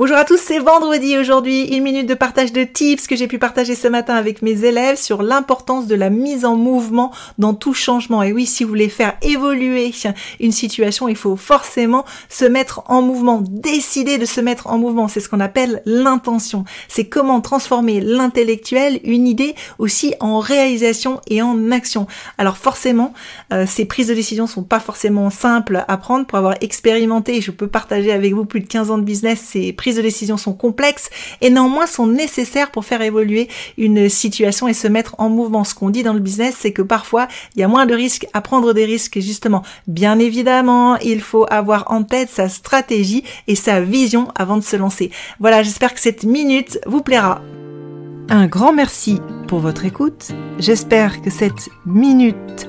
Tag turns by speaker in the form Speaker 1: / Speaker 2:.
Speaker 1: Bonjour à tous, c'est vendredi aujourd'hui, une minute de partage de tips que j'ai pu partager ce matin avec mes élèves sur l'importance de la mise en mouvement dans tout changement. Et oui, si vous voulez faire évoluer une situation, il faut forcément se mettre en mouvement, décider de se mettre en mouvement. C'est ce qu'on appelle l'intention. C'est comment transformer l'intellectuel, une idée aussi en réalisation et en action. Alors forcément, euh, ces prises de décision sont pas forcément simples à prendre pour avoir expérimenté. Je peux partager avec vous plus de 15 ans de business, ces prises de décision sont complexes et néanmoins sont nécessaires pour faire évoluer une situation et se mettre en mouvement. Ce qu'on dit dans le business, c'est que parfois, il y a moins de risques à prendre des risques, justement. Bien évidemment, il faut avoir en tête sa stratégie et sa vision avant de se lancer. Voilà, j'espère que cette minute vous plaira. Un grand merci pour votre écoute. J'espère que cette minute